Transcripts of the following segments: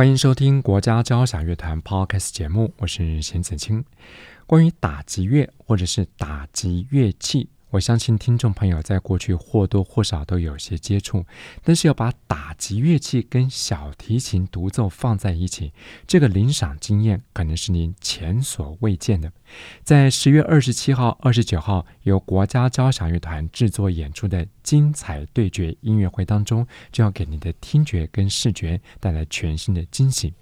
欢迎收听国家交响乐团 Podcast 节目，我是钱子清。关于打击乐或者是打击乐器。我相信听众朋友在过去或多或少都有些接触，但是要把打击乐器跟小提琴独奏放在一起，这个临场经验可能是您前所未见的。在十月二十七号、二十九号由国家交响乐团制作演出的精彩对决音乐会当中，就要给您的听觉跟视觉带来全新的惊喜。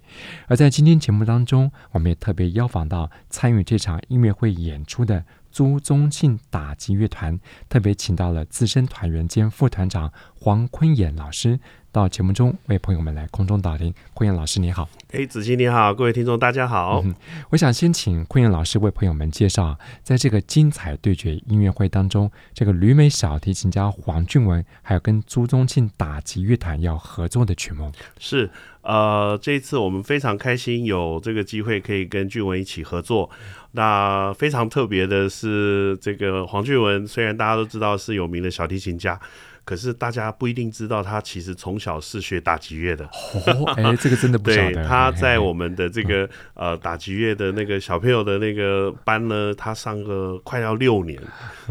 而在今天节目当中，我们也特别邀访到参与这场音乐会演出的。朱宗庆打击乐团特别请到了资深团员兼副团长黄坤衍老师到节目中为朋友们来空中导聆。坤衍老师你好，哎，子欣你好，各位听众大家好。嗯，我想先请坤衍老师为朋友们介绍，在这个精彩对决音乐会当中，这个旅美小提琴家黄俊文还有跟朱宗庆打击乐团要合作的曲目。是，呃，这一次我们非常开心有这个机会可以跟俊文一起合作。那非常特别的是，这个黄俊文虽然大家都知道是有名的小提琴家，可是大家不一定知道他其实从小是学打击乐的。哦，哎，这个真的不晓得。对，他在我们的这个呃打击乐的那个小朋友的那个班呢，他上个快要六年，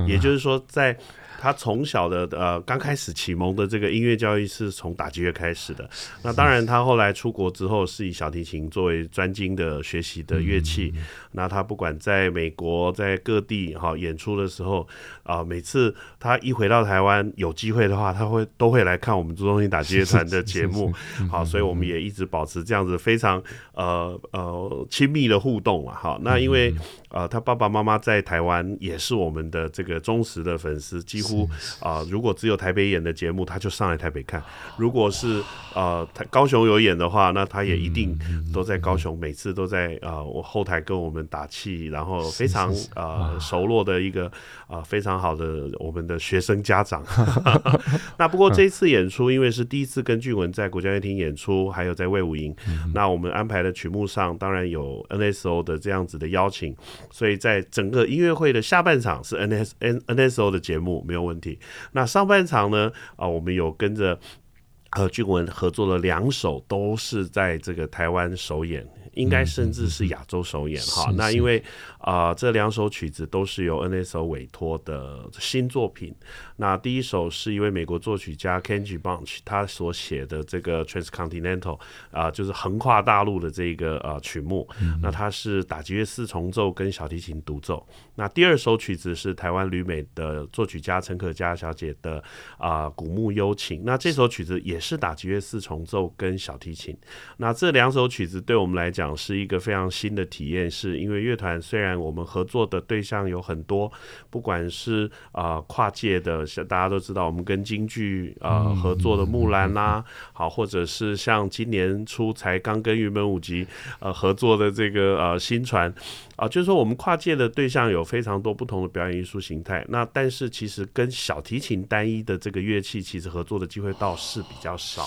也就是说在。他从小的呃刚开始启蒙的这个音乐教育是从打击乐开始的。那当然，他后来出国之后是以小提琴作为专精的学习的乐器。那他不管在美国在各地哈演出的时候啊，每次他一回到台湾有机会的话，他会都会来看我们朱宗庆打击乐团的节目。好，所以我们也一直保持这样子非常呃呃亲密的互动啊。好，那因为呃他爸爸妈妈在台湾也是我们的这个忠实的粉丝，几乎。啊、呃，如果只有台北演的节目，他就上来台北看；如果是呃台高雄有演的话，那他也一定都在高雄，每次都在啊、呃、我后台跟我们打气，然后非常呃熟络的一个啊、呃、非常好的我们的学生家长。那不过这一次演出，因为是第一次跟俊文在国家乐厅演出，还有在魏武营，那我们安排的曲目上当然有 NSO 的这样子的邀请，所以在整个音乐会的下半场是 NS N NSO 的节目没有。没有问题。那上半场呢？啊，我们有跟着和俊文合作了两首，都是在这个台湾首演。应该甚至是亚洲首演哈，那因为啊、呃、这两首曲子都是由 NSO 委托的新作品。那第一首是一位美国作曲家 Kenji Bunch 他所写的这个 Transcontinental 啊、呃，就是横跨大陆的这个呃曲目。那它是打击乐四重奏跟小提琴独奏。那第二首曲子是台湾旅美的作曲家陈可嘉小姐的啊、呃、古木幽情。那这首曲子也是打击乐四重奏跟小提琴。那这两首曲子对我们来讲，是一个非常新的体验，是因为乐团虽然我们合作的对象有很多，不管是啊、呃、跨界的，像大家都知道，我们跟京剧啊、呃、合作的木兰啦、啊，好，或者是像今年初才刚跟云门舞集呃合作的这个呃新传。啊，就是说我们跨界的对象有非常多不同的表演艺术形态，那但是其实跟小提琴单一的这个乐器，其实合作的机会倒是比较少。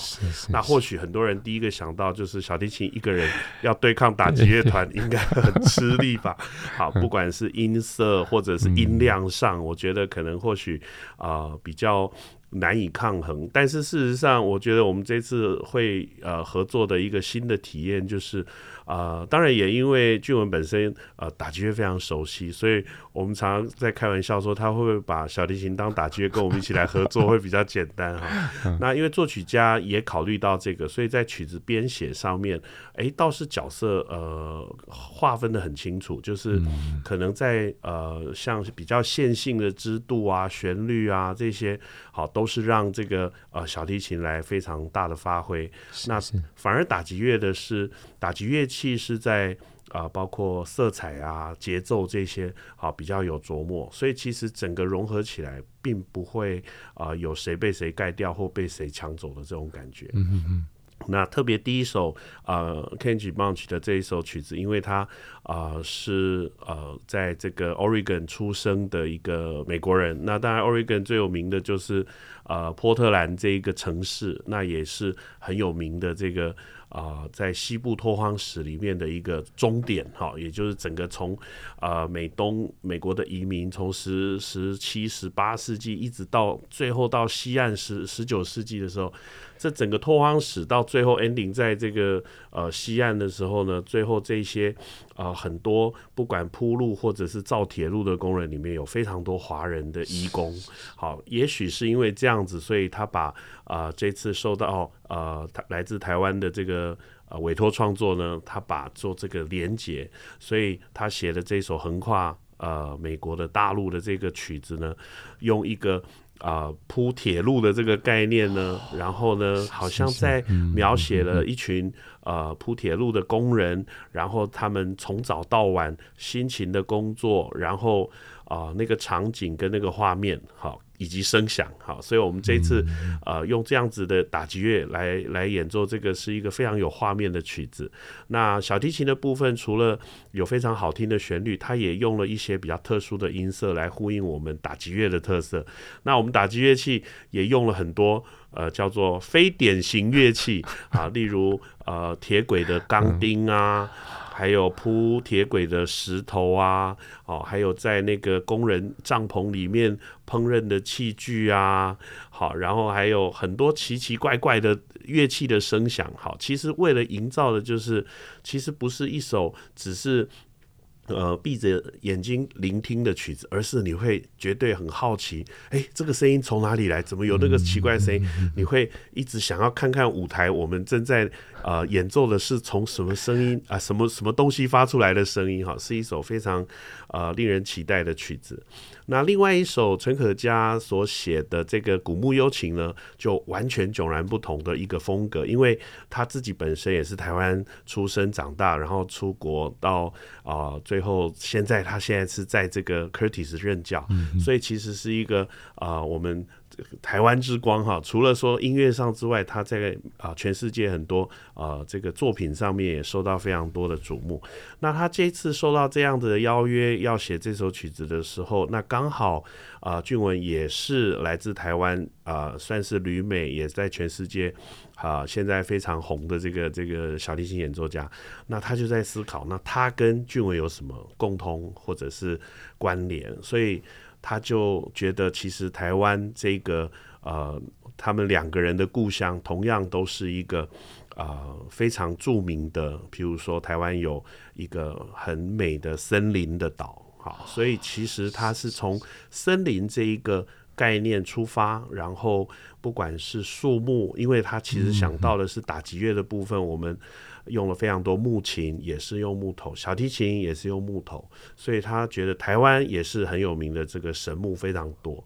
那或许很多人第一个想到就是小提琴一个人要对抗打击乐团，应该很吃力吧？好，不管是音色或者是音量上，我觉得可能或许啊、呃、比较难以抗衡。但是事实上，我觉得我们这次会呃合作的一个新的体验就是。啊、呃，当然也因为俊文本身呃打击乐非常熟悉，所以我们常常在开玩笑说他会不会把小提琴当打击乐跟我们一起来合作会比较简单哈。那因为作曲家也考虑到这个，所以在曲子编写上面，哎、欸，倒是角色呃划分的很清楚，就是可能在呃像比较线性的支度啊、旋律啊这些，好都是让这个呃小提琴来非常大的发挥。那反而打击乐的是打击乐。器是在啊、呃，包括色彩啊、节奏这些，好比较有琢磨，所以其实整个融合起来，并不会啊、呃、有谁被谁盖掉或被谁抢走的这种感觉。嗯嗯嗯。那特别第一首呃 Kenji Bunch 的这一首曲子，因为他、呃、是呃在这个 Oregon 出生的一个美国人。那当然 Oregon 最有名的就是呃波特兰这一个城市，那也是很有名的这个。啊、呃，在西部拓荒史里面的一个终点，哈，也就是整个从啊、呃、美东美国的移民，从十十七、十八世纪一直到最后到西岸十十九世纪的时候，这整个拓荒史到最后 ending 在这个呃西岸的时候呢，最后这些、呃、很多不管铺路或者是造铁路的工人里面有非常多华人的义工，好，也许是因为这样子，所以他把啊、这次受到呃来自台湾的这个。呃，委托创作呢，他把做这个连接，所以他写的这首横跨呃美国的大陆的这个曲子呢，用一个啊铺铁路的这个概念呢，然后呢，好像在描写了一群呃铺铁路的工人，然后他们从早到晚辛勤的工作，然后啊、呃、那个场景跟那个画面，好。以及声响，好，所以我们这一次呃用这样子的打击乐来来演奏，这个是一个非常有画面的曲子。那小提琴的部分，除了有非常好听的旋律，它也用了一些比较特殊的音色来呼应我们打击乐的特色。那我们打击乐器也用了很多呃叫做非典型乐器 啊，例如呃铁轨的钢钉啊。还有铺铁轨的石头啊，哦，还有在那个工人帐篷里面烹饪的器具啊，好，然后还有很多奇奇怪怪的乐器的声响，好，其实为了营造的就是，其实不是一首只是。呃，闭着眼睛聆听的曲子，而是你会绝对很好奇，哎、欸，这个声音从哪里来？怎么有那个奇怪的声音？你会一直想要看看舞台，我们正在呃演奏的是从什么声音啊、呃，什么什么东西发出来的声音？哈，是一首非常呃令人期待的曲子。那另外一首陈可嘉所写的这个古木幽情呢，就完全迥然不同的一个风格，因为他自己本身也是台湾出生长大，然后出国到啊、呃，最后现在他现在是在这个 Curtis 任教，所以其实是一个啊、呃，我们。台湾之光哈，除了说音乐上之外，他在啊全世界很多啊这个作品上面也受到非常多的瞩目。那他这次受到这样的邀约要写这首曲子的时候，那刚好啊俊文也是来自台湾啊，算是旅美，也在全世界啊现在非常红的这个这个小提琴演奏家。那他就在思考，那他跟俊文有什么共通或者是关联？所以。他就觉得，其实台湾这个呃，他们两个人的故乡，同样都是一个呃非常著名的。譬如说，台湾有一个很美的森林的岛，好，所以其实他是从森林这一个概念出发，然后不管是树木，因为他其实想到的是打击乐的部分，我们。用了非常多木琴，也是用木头；小提琴也是用木头，所以他觉得台湾也是很有名的，这个神木非常多。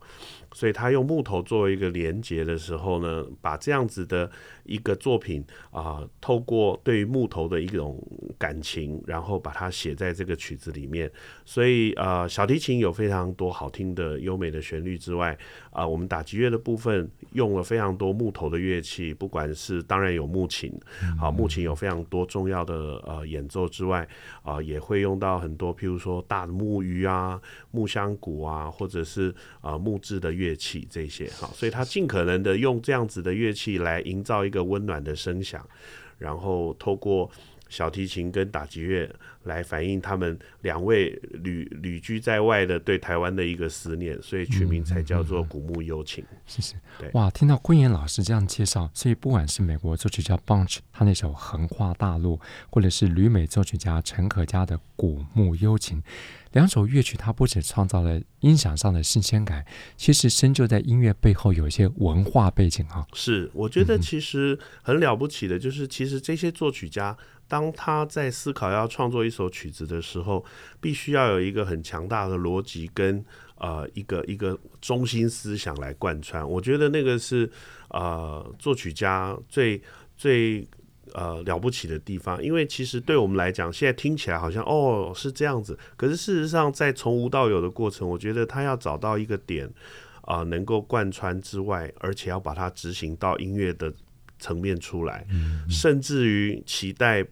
所以他用木头作为一个连接的时候呢，把这样子的一个作品啊、呃，透过对于木头的一种感情，然后把它写在这个曲子里面。所以啊、呃，小提琴有非常多好听的优美的旋律之外，啊、呃，我们打击乐的部分用了非常多木头的乐器，不管是当然有木琴，好、啊，木琴有非常多重要的呃演奏之外，啊、呃，也会用到很多，譬如说大的木鱼啊、木箱鼓啊，或者是啊、呃、木质的乐。乐器这些哈，所以他尽可能的用这样子的乐器来营造一个温暖的声响，然后透过小提琴跟打击乐来反映他们两位旅旅居在外的对台湾的一个思念，所以取名才叫做《古墓幽情》。谢谢。对，哇，听到昆岩老师这样介绍，所以不管是美国作曲家 Bunch 他那首《横跨大陆》，或者是旅美作曲家陈可嘉的《古墓幽情》。两首乐曲，它不止创造了音响上的新鲜感，其实深究在音乐背后有一些文化背景啊。是，我觉得其实很了不起的，就是其实这些作曲家，当他在思考要创作一首曲子的时候，必须要有一个很强大的逻辑跟呃一个一个中心思想来贯穿。我觉得那个是呃作曲家最最。呃，了不起的地方，因为其实对我们来讲，现在听起来好像哦是这样子，可是事实上，在从无到有的过程，我觉得他要找到一个点啊，呃，能够贯穿之外，而且要把它执行到音乐的层面出来，嗯嗯、甚至于期待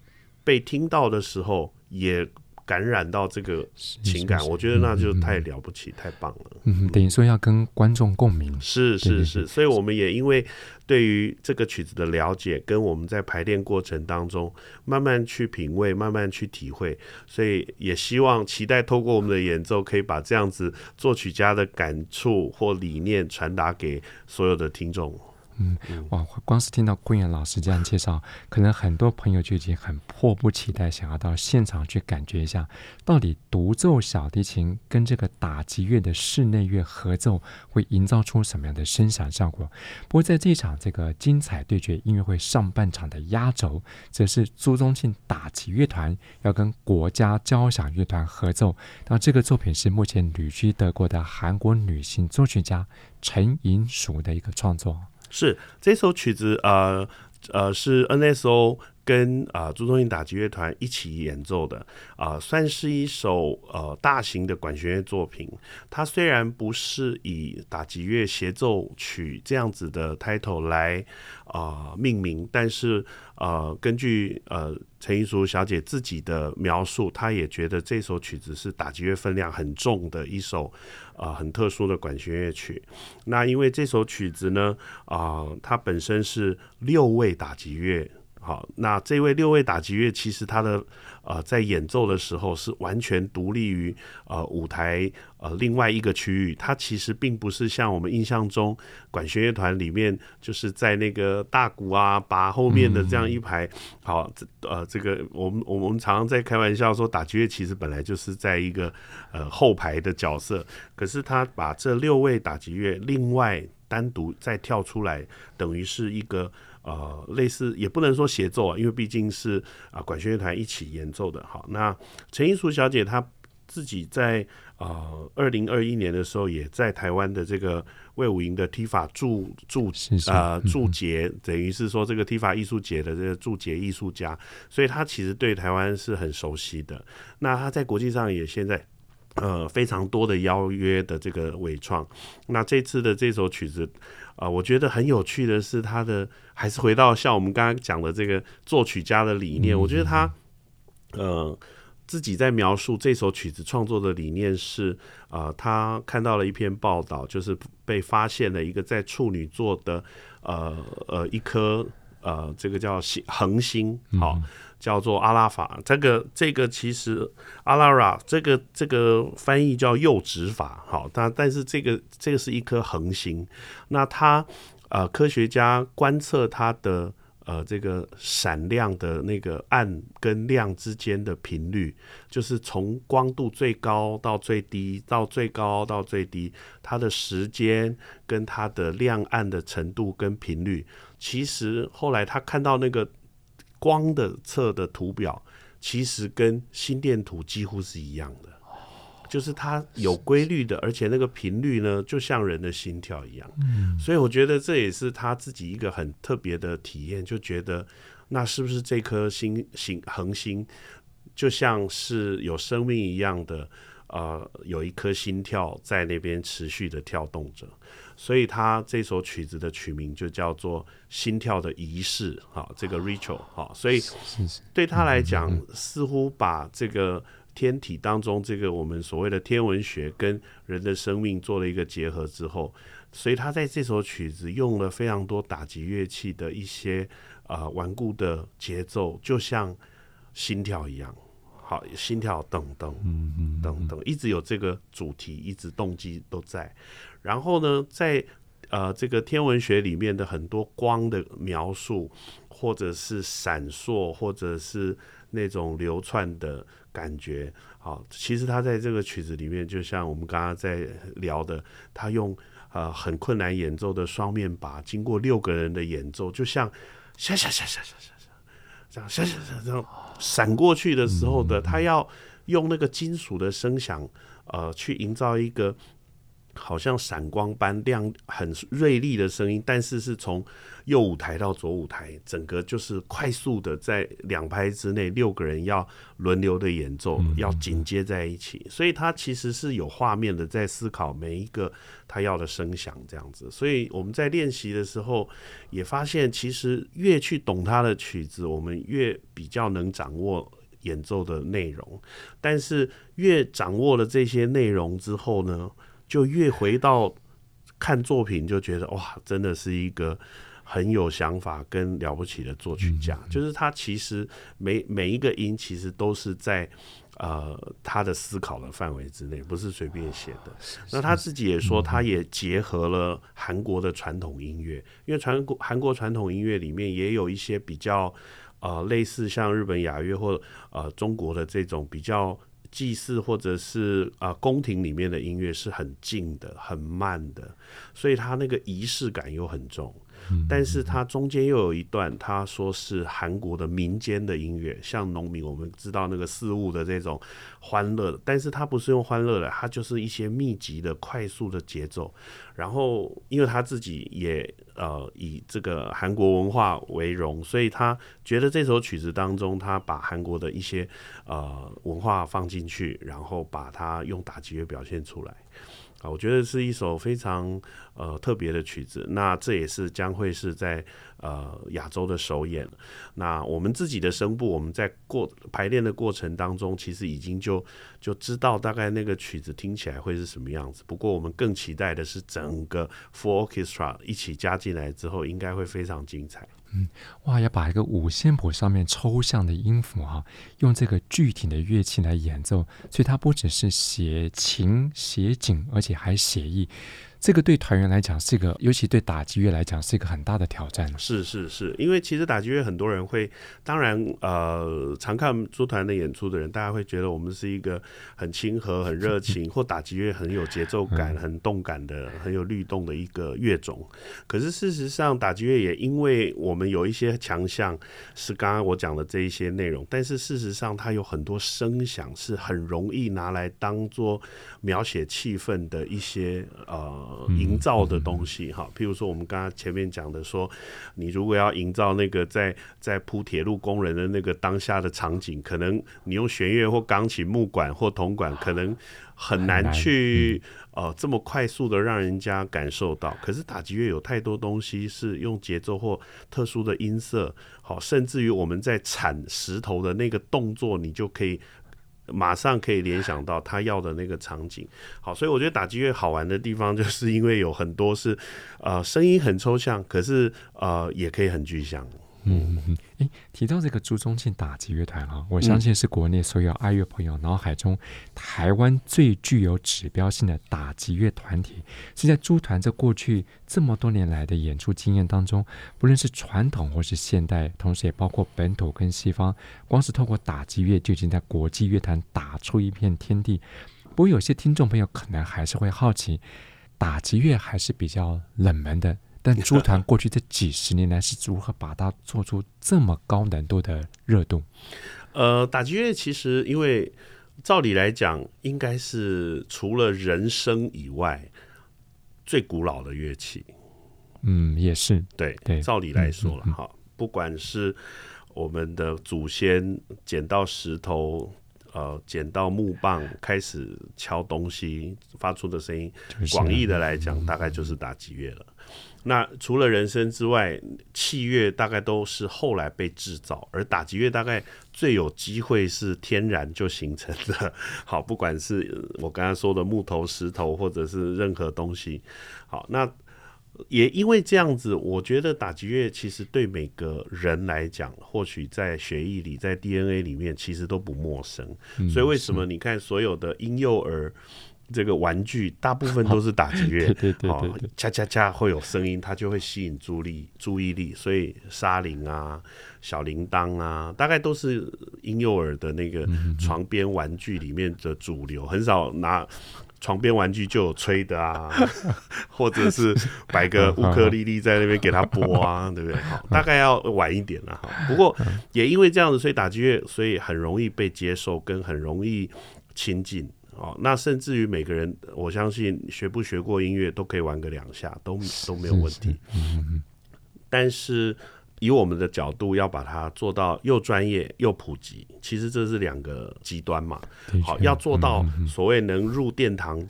被听到的时候也。感染到这个情感，我觉得那就太了不起，嗯、太棒了。嗯，等于说要跟观众共鸣，是是是，所以我们也因为对于这个曲子的了解，跟我们在排练过程当中慢慢去品味，慢慢去体会，所以也希望期待透过我们的演奏，可以把这样子作曲家的感触或理念传达给所有的听众。嗯，哇！光是听到昆元老师这样介绍，可能很多朋友就已经很迫不及待，想要到现场去感觉一下，到底独奏小提琴跟这个打击乐的室内乐合奏会营造出什么样的声响效果。不过，在这场这个精彩对决音乐会上半场的压轴，则是朱宗庆打击乐团要跟国家交响乐团合奏。那这个作品是目前旅居德国的韩国女性作曲家陈银淑的一个创作。是这首曲子，呃呃，是 NSO 跟啊、朱宗庆打击乐团一起演奏的，啊、算是一首呃大型的管弦乐作品。它虽然不是以打击乐协奏曲这样子的 title 来啊、命名，但是呃，根据呃陈银淑小姐自己的描述，她也觉得这首曲子是打击乐分量很重的一首。啊、很特殊的管弦乐曲。那因为这首曲子呢，啊、它本身是六位打击乐。好，那这位六位打击乐其实他的呃在演奏的时候是完全独立于呃舞台呃另外一个区域，它其实并不是像我们印象中管弦乐团里面就是在那个大鼓啊把后面的这样一排。好，呃这个我们我们常常在开玩笑说打击乐其实本来就是在一个呃后排的角色，可是他把这六位打击乐另外单独再跳出来，等于是一个。呃，类似也不能说协奏啊，因为毕竟是啊、呃、管弦乐团一起演奏的。好，那陈英淑小姐她自己在呃二零二一年的时候，也在台湾的这个魏武营的 TIFA 驻驻呃驻节，等于是说这个 TIFA 艺术节的这个驻节艺术家，所以她其实对台湾是很熟悉的。那她在国际上也现在呃非常多的邀约的这个委创。那这次的这首曲子。啊、呃，我觉得很有趣的是，他的还是回到像我们刚刚讲的这个作曲家的理念。我觉得他，呃，自己在描述这首曲子创作的理念是，啊、呃，他看到了一篇报道，就是被发现了一个在处女座的，呃呃，一颗呃，这个叫星恒星，好。叫做阿拉法，这个这个其实阿拉拉这个这个翻译叫右指法，好，但但是这个这个是一颗恒星，那它呃科学家观测它的呃这个闪亮的那个暗跟亮之间的频率，就是从光度最高到最低到最高到最低，它的时间跟它的亮暗的程度跟频率，其实后来他看到那个。光的测的图表其实跟心电图几乎是一样的，就是它有规律的，而且那个频率呢，就像人的心跳一样。所以我觉得这也是他自己一个很特别的体验，就觉得那是不是这颗星星恒星就像是有生命一样的，呃，有一颗心跳在那边持续的跳动着。所以他这首曲子的曲名就叫做《心跳的仪式》哈，这个 Ritual 哈，所以对他来讲，似乎把这个天体当中这个我们所谓的天文学跟人的生命做了一个结合之后，所以他在这首曲子用了非常多打击乐器的一些啊顽固的节奏，就像心跳一样，好，心跳噔噔噔噔，一直有这个主题，一直动机都在。然后呢，在呃这个天文学里面的很多光的描述，或者是闪烁，或者是那种流窜的感觉，好，其实他在这个曲子里面，就像我们刚刚在聊的，他用呃很困难演奏的双面把，经过六个人的演奏，就像闪闪闪闪闪闪这样闪闪闪这样闪过去的时候的，他要用那个金属的声响，呃，去营造一个。好像闪光般亮、很锐利的声音，但是是从右舞台到左舞台，整个就是快速的在两拍之内，六个人要轮流的演奏，要紧接在一起，所以他其实是有画面的，在思考每一个他要的声响这样子。所以我们在练习的时候也发现，其实越去懂他的曲子，我们越比较能掌握演奏的内容，但是越掌握了这些内容之后呢，就越回到看作品，就觉得哇，真的是一个很有想法跟了不起的作曲家。就是他其实每每一个音，其实都是在呃他的思考的范围之内，不是随便写的。那他自己也说，他也结合了韩国的传统音乐，因为传国韩国传统音乐里面也有一些比较呃类似像日本雅乐或呃中国的这种比较。祭祀或者是啊宫廷里面的音乐是很静的、很慢的，所以它那个仪式感又很重。但是它中间又有一段，他说是韩国的民间的音乐，像农民，我们知道那个事物的这种欢乐，但是它不是用欢乐的，它就是一些密集的、快速的节奏。然后，因为他自己也呃以这个韩国文化为荣，所以他觉得这首曲子当中，他把韩国的一些呃文化放进去，然后把它用打击乐表现出来。啊我觉得是一首非常呃特别的曲子，那这也是将会是在呃亚洲的首演。那我们自己的声部，我们在过排练的过程当中，其实已经就就知道大概那个曲子听起来会是什么样子。不过我们更期待的是整个 full orchestra 一起加进来之后，应该会非常精彩。嗯，哇，要把一个五线谱上面抽象的音符哈、啊，用这个具体的乐器来演奏，所以它不只是写情写景，而且还写意。这个对团员来讲是一个，尤其对打击乐来讲是一个很大的挑战。是是是，因为其实打击乐很多人会，当然呃，常看驻团的演出的人，大家会觉得我们是一个很亲和、很热情，或打击乐很有节奏感、很动感的、很有律动的一个乐种。可是事实上，打击乐也因为我们有一些强项，是刚刚我讲的这一些内容，但是事实上它有很多声响是很容易拿来当做描写气氛的一些呃。营造的东西哈，譬如说我们刚刚前面讲的说，你如果要营造那个在在铺铁路工人的那个当下的场景，可能你用弦乐或钢琴、木管或铜管，可能很难去呃这么快速的让人家感受到。可是打击乐有太多东西是用节奏或特殊的音色，好，甚至于我们在铲石头的那个动作，你就可以。马上可以联想到他要的那个场景，好，所以我觉得打击乐好玩的地方，就是因为有很多是，呃，声音很抽象，可是呃，也可以很具象。嗯嗯嗯，诶，提到这个朱宗庆打击乐团啊，我相信是国内所有爱乐朋友脑海中台湾最具有指标性的打击乐团体。是在朱团这过去这么多年来的演出经验当中，不论是传统或是现代，同时也包括本土跟西方，光是透过打击乐就已经在国际乐坛打出一片天地。不过有些听众朋友可能还是会好奇，打击乐还是比较冷门的。但朱团过去这几十年来是如何把它做出这么高难度的热度？呃，打击乐其实因为照理来讲，应该是除了人声以外最古老的乐器。嗯，也是对对，照理来说了哈，不管是我们的祖先捡到石头，呃，捡到木棒开始敲东西发出的声音，广义的来讲，大概就是打击乐了。那除了人声之外，器乐大概都是后来被制造，而打击乐大概最有机会是天然就形成的。好，不管是我刚才说的木头、石头，或者是任何东西。好，那也因为这样子，我觉得打击乐其实对每个人来讲，或许在血液里、在 DNA 里面，其实都不陌生。所以为什么你看所有的婴幼儿？这个玩具大部分都是打击乐，对对对对，恰恰恰会有声音，它就会吸引注意注意力，所以沙铃啊、小铃铛啊，大概都是婴幼儿的那个床边玩具里面的主流，很少拿床边玩具就有吹的啊，或者是摆个 乌克丽丽在那边给他拨啊，对不对？好，大概要晚一点了哈。不过也因为这样子，所以打击乐所以很容易被接受，跟很容易亲近。哦，那甚至于每个人，我相信学不学过音乐都可以玩个两下，都都没有问题。但是以我们的角度，要把它做到又专业又普及，其实这是两个极端嘛。好，要做到所谓能入殿堂，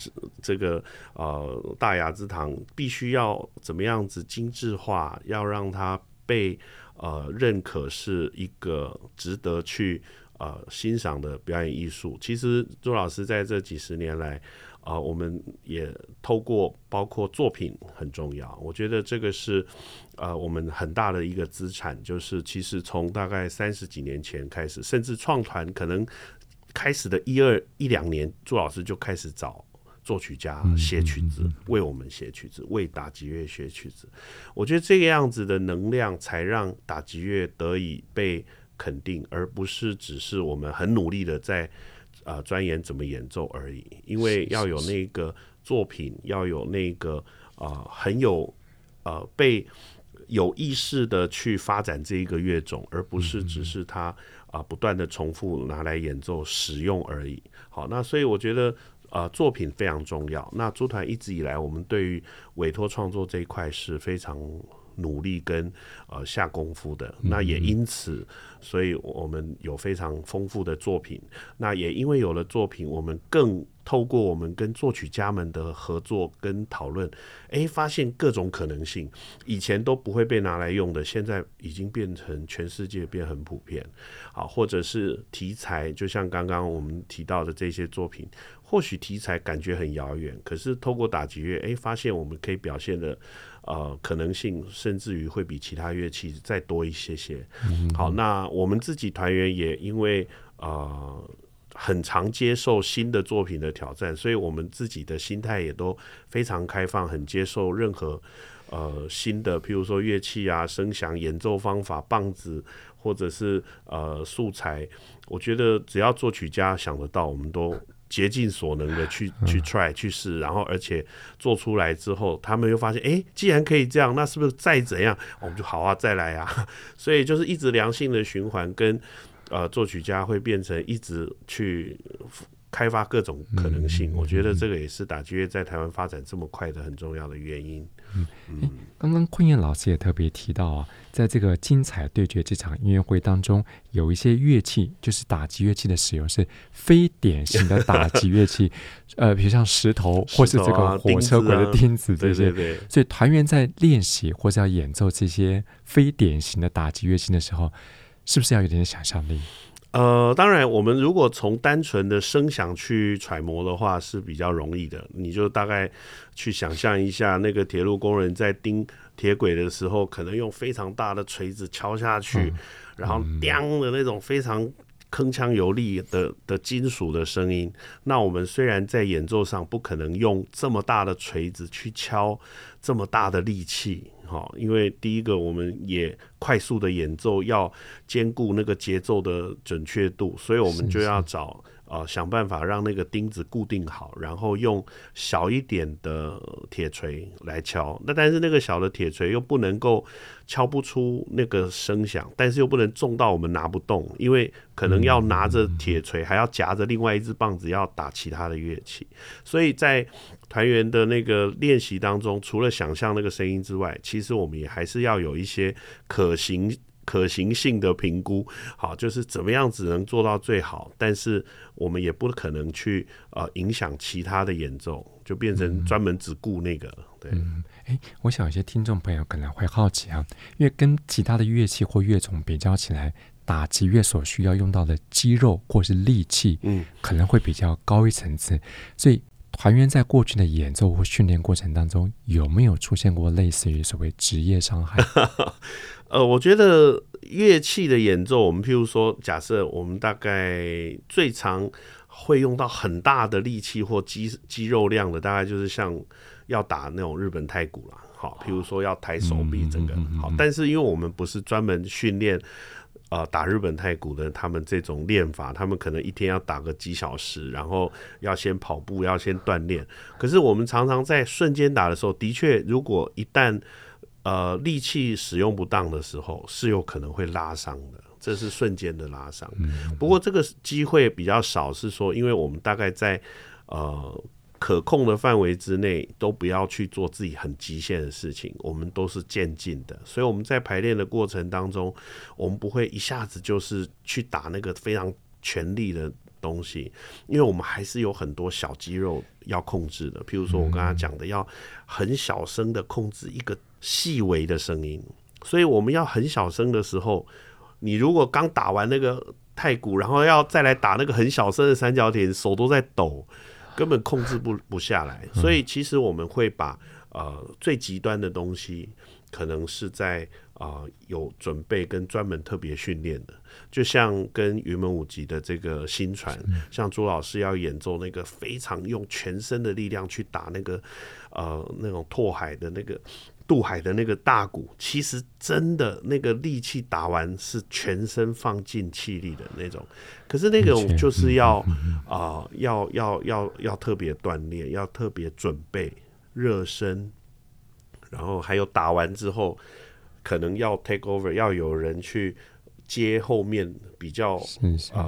这个呃大雅之堂，必须要怎么样子精致化，要让它被呃认可是一个值得去。呃，欣赏的表演艺术，其实朱老师在这几十年来，啊、呃，我们也透过包括作品很重要，我觉得这个是呃我们很大的一个资产，就是其实从大概三十几年前开始，甚至创团可能开始的一二一两年，朱老师就开始找作曲家写曲子，为我们写曲子，为打击乐写曲子。我觉得这个样子的能量，才让打击乐得以被。肯定，而不是只是我们很努力的在呃钻研怎么演奏而已。因为要有那个作品，要有那个啊、很有呃被有意识的去发展这一个乐种，而不是只是它啊、不断的重复拿来演奏使用而已。好，那所以我觉得呃作品非常重要。那朱团一直以来，我们对于委托创作这一块是非常。努力跟呃下功夫的，那也因此，所以我们有非常丰富的作品。那也因为有了作品，我们更透过我们跟作曲家们的合作跟讨论，诶，发现各种可能性。以前都不会被拿来用的，现在已经变成全世界变很普遍。啊，或者是题材，就像刚刚我们提到的这些作品，或许题材感觉很遥远，可是透过打击乐，诶，发现我们可以表现的。呃，可能性甚至于会比其他乐器再多一些些。好，那我们自己团员也因为呃很常接受新的作品的挑战，所以我们自己的心态也都非常开放，很接受任何呃新的，譬如说乐器啊、声响、演奏方法、棒子或者是呃素材。我觉得只要作曲家想得到，我们都。竭尽所能的去去 try 去试，然后而且做出来之后，他们又发现，哎，既然可以这样，那是不是再怎样，我们就好啊，再来啊。所以就是一直良性的循环，跟呃作曲家会变成一直去开发各种可能性。我觉得这个也是打击乐在台湾发展这么快的很重要的原因。嗯嗯，刚刚坤彦老师也特别提到啊，在这个精彩对决这场音乐会当中，有一些乐器就是打击乐器的使用是非典型的打击乐器，呃，比如像石头或是这个火车轨的钉子这些。对对对。所以团员在练习或者要演奏这些非典型的打击乐器的时候，是不是要有点想象力？呃，当然，我们如果从单纯的声响去揣摩的话是比较容易的。你就大概去想象一下，那个铁路工人在钉铁轨的时候，可能用非常大的锤子敲下去，嗯、然后“叮”的那种非常铿锵有力的的金属的声音。那我们虽然在演奏上不可能用这么大的锤子去敲这么大的力气。好，因为第一个，我们也快速的演奏，要兼顾那个节奏的准确度，所以我们就要找。呃，想办法让那个钉子固定好，然后用小一点的铁锤来敲。那但是那个小的铁锤又不能够敲不出那个声响，但是又不能重到我们拿不动，因为可能要拿着铁锤，还要夹着另外一只棒子要打其他的乐器。所以在团员的那个练习当中，除了想象那个声音之外，其实我们也还是要有一些可行。可行性的评估，好，就是怎么样子能做到最好，但是我们也不可能去呃影响其他的演奏，就变成专门只顾那个。嗯、对，嗯，诶，我想有些听众朋友可能会好奇啊，因为跟其他的乐器或乐种比较起来，打击乐所需要用到的肌肉或是力气，嗯，可能会比较高一层次，所以。团员在过去的演奏或训练过程当中，有没有出现过类似于所谓职业伤害？呃，我觉得乐器的演奏，我们譬如说，假设我们大概最常会用到很大的力气或肌肌肉量的，大概就是像要打那种日本太鼓啦。好，譬如说要抬手臂这个，好，但是因为我们不是专门训练。呃，打日本太鼓的他们这种练法，他们可能一天要打个几小时，然后要先跑步，要先锻炼。可是我们常常在瞬间打的时候，的确，如果一旦呃力气使用不当的时候，是有可能会拉伤的。这是瞬间的拉伤。不过这个机会比较少，是说，因为我们大概在呃可控的范围之内，都不要去做自己很极限的事情。我们都是渐进的，所以我们在排练的过程当中，我们不会一下子就是去打那个非常全力的东西，因为我们还是有很多小肌肉要控制的。譬如说我刚刚讲的，要很小声的控制一个细微的声音，所以我们要很小声的时候，你如果刚打完那个太鼓，然后要再来打那个很小声的三角铁，手都在抖。根本控制不不下来，所以其实我们会把呃最极端的东西，可能是在啊、呃、有准备跟专门特别训练的，就像跟云门舞集的这个新传，像朱老师要演奏那个非常用全身的力量去打那个呃那种拓海的那个。渡海的那个大鼓，其实真的那个力气打完是全身放尽气力的那种，可是那种就是要啊、呃，要要要要特别锻炼，要特别准备热身，然后还有打完之后，可能要 take over，要有人去接后面比较呃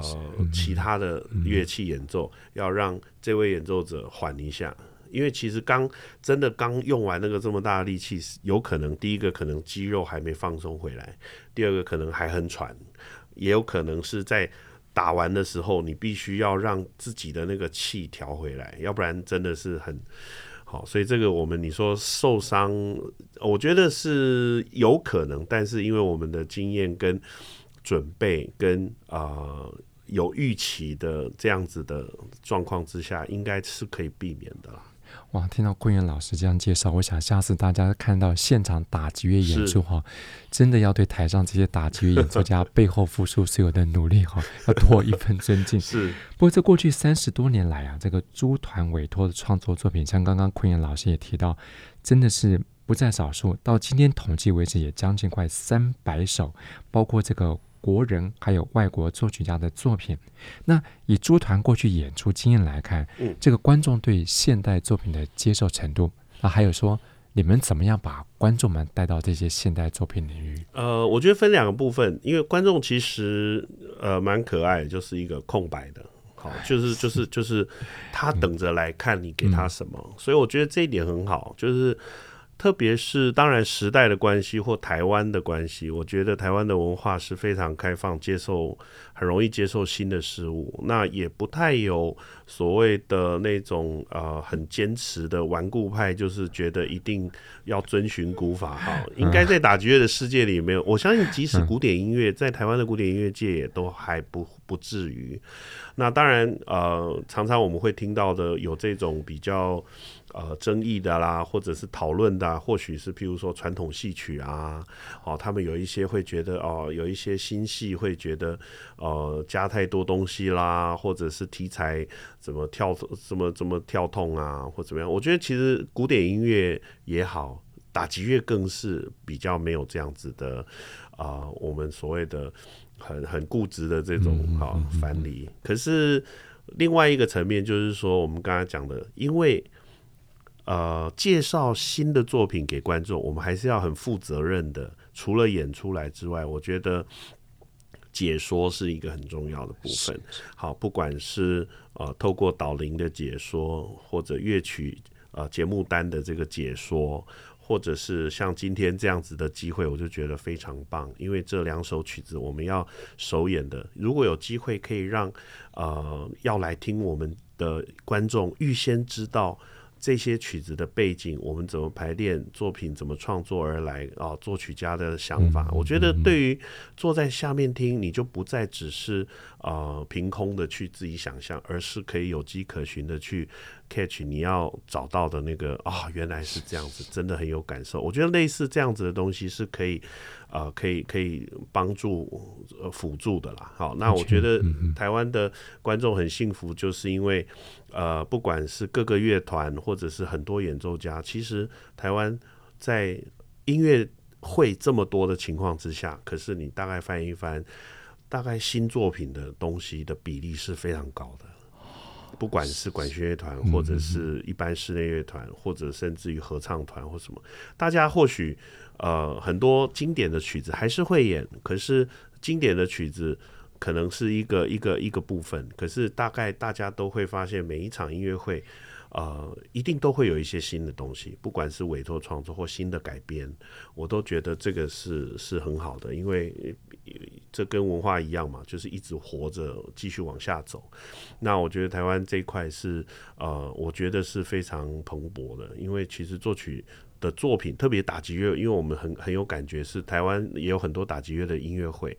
其他的乐器演奏，要让这位演奏者缓一下。因为其实刚真的刚用完那个这么大的力气，有可能第一个可能肌肉还没放松回来，第二个可能还很喘，也有可能是在打完的时候，你必须要让自己的那个气调回来，要不然真的是很好。所以这个我们你说受伤，我觉得是有可能，但是因为我们的经验跟准备跟啊。呃有预期的这样子的状况之下，应该是可以避免的啦。哇，听到昆元老师这样介绍，我想下次大家看到现场打击乐演出哈，真的要对台上这些打击乐演奏家 背后付出所有的努力哈，要多一份尊敬。是。不过这过去三十多年来啊，这个诸团委托的创作作品，像刚刚昆元老师也提到，真的是不在少数。到今天统计为止，也将近快三百首，包括这个。国人还有外国作曲家的作品，那以朱团过去演出经验来看，嗯，这个观众对现代作品的接受程度，那还有说你们怎么样把观众们带到这些现代作品领域？呃，我觉得分两个部分，因为观众其实呃蛮可爱，就是一个空白的，好，就是就是就是他等着来看你给他什么，嗯，所以我觉得这一点很好，就是。特别是当然时代的关系或台湾的关系，我觉得台湾的文化是非常开放，接受很容易接受新的事物，那也不太有所谓的那种呃很坚持的顽固派，就是觉得一定要遵循古法哈。应该在打击乐的世界里没有，我相信即使古典音乐在台湾的古典音乐界也都还不不至于。那当然呃，常常我们会听到的有这种比较。呃，争议的啦，或者是讨论的，或许是譬如说传统戏曲啊，哦，他们有一些会觉得哦，有一些新戏会觉得呃加太多东西啦，或者是题材怎么跳怎么怎么跳痛啊，或怎么样？我觉得其实古典音乐也好，打击乐更是比较没有这样子的啊、呃，我们所谓的很很固执的这种啊藩篱。可是另外一个层面就是说，我们刚才讲的，因为呃，介绍新的作品给观众，我们还是要很负责任的。除了演出来之外，我觉得解说是一个很重要的部分。好，不管是呃透过导聆的解说，或者乐曲呃节目单的这个解说，或者是像今天这样子的机会，我就觉得非常棒。因为这两首曲子我们要首演的，如果有机会可以让呃要来听我们的观众预先知道。这些曲子的背景，我们怎么排练作品，怎么创作而来啊？作曲家的想法，我觉得对于坐在下面听，你就不再只是呃凭空的去自己想象，而是可以有迹可循的去 catch 你要找到的那个啊，原来是这样子，真的很有感受。我觉得类似这样子的东西是可以。啊、呃，可以可以帮助呃辅助的啦。好，那我觉得台湾的观众很幸福，就是因为呃，不管是各个乐团或者是很多演奏家，其实台湾在音乐会这么多的情况之下，可是你大概翻一翻，大概新作品的东西的比例是非常高的。不管是管弦乐团，或者是一般室内乐团，或者甚至于合唱团或什么，大家或许。呃，很多经典的曲子还是会演，可是经典的曲子可能是一个一个一个部分，可是大概大家都会发现，每一场音乐会，呃，一定都会有一些新的东西，不管是委托创作或新的改编，我都觉得这个是是很好的，因为这跟文化一样嘛，就是一直活着，继续往下走。那我觉得台湾这一块是，呃，我觉得是非常蓬勃的，因为其实作曲的作品，特别打击乐，因为我们很很有感觉，是台湾也有很多打击乐的音乐会。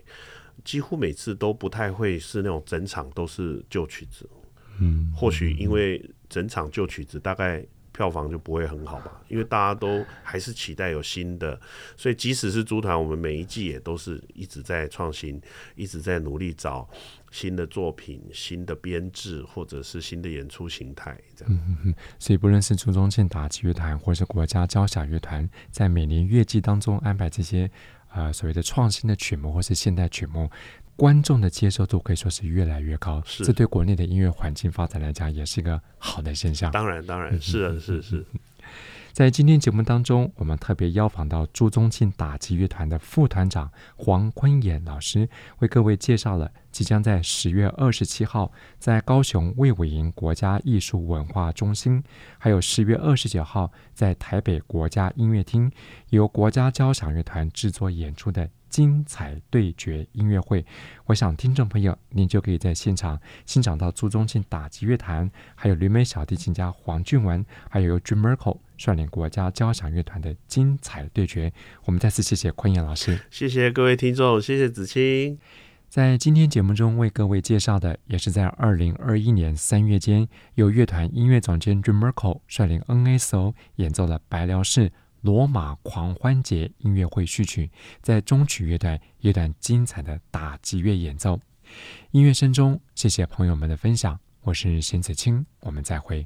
几乎每次都不太会是那种整场都是旧曲子，嗯，或许因为整场旧曲子大概票房就不会很好吧，因为大家都还是期待有新的，所以即使是驻团，我们每一季也都是一直在创新，一直在努力找新的作品、新的编制或者是新的演出形态，这样。所以不论是朱宗庆打击乐团或是国家交响乐团，在每年乐季当中安排这些。呃，所谓的创新的曲目或是现代曲目，观众的接受度可以说是越来越高。是，这对国内的音乐环境发展来讲，也是一个好的现象。当然，当然 是啊，是是。在今天节目当中，我们特别邀访到朱宗庆打击乐团的副团长黄坤衍老师，为各位介绍了即将在十月二十七号在高雄卫武营国家艺术文化中心，还有十月二十九号在台北国家音乐厅由国家交响乐团制作演出的。精彩对决音乐会，我想听众朋友您就可以在现场欣赏到朱宗庆打击乐团，还有旅美小提琴家黄俊文，还有由 Jim Merkle 率领国家交响乐团的精彩对决。我们再次谢谢坤衍老师，谢谢各位听众，谢谢子清。在今天节目中为各位介绍的，也是在二零二一年三月间，由乐团音乐总监 Jim Merkle 率领 NSO 演奏了白辽士。罗马狂欢节音乐会序曲，在中曲乐段一段精彩的打击乐演奏。音乐声中，谢谢朋友们的分享，我是邢子清，我们再会。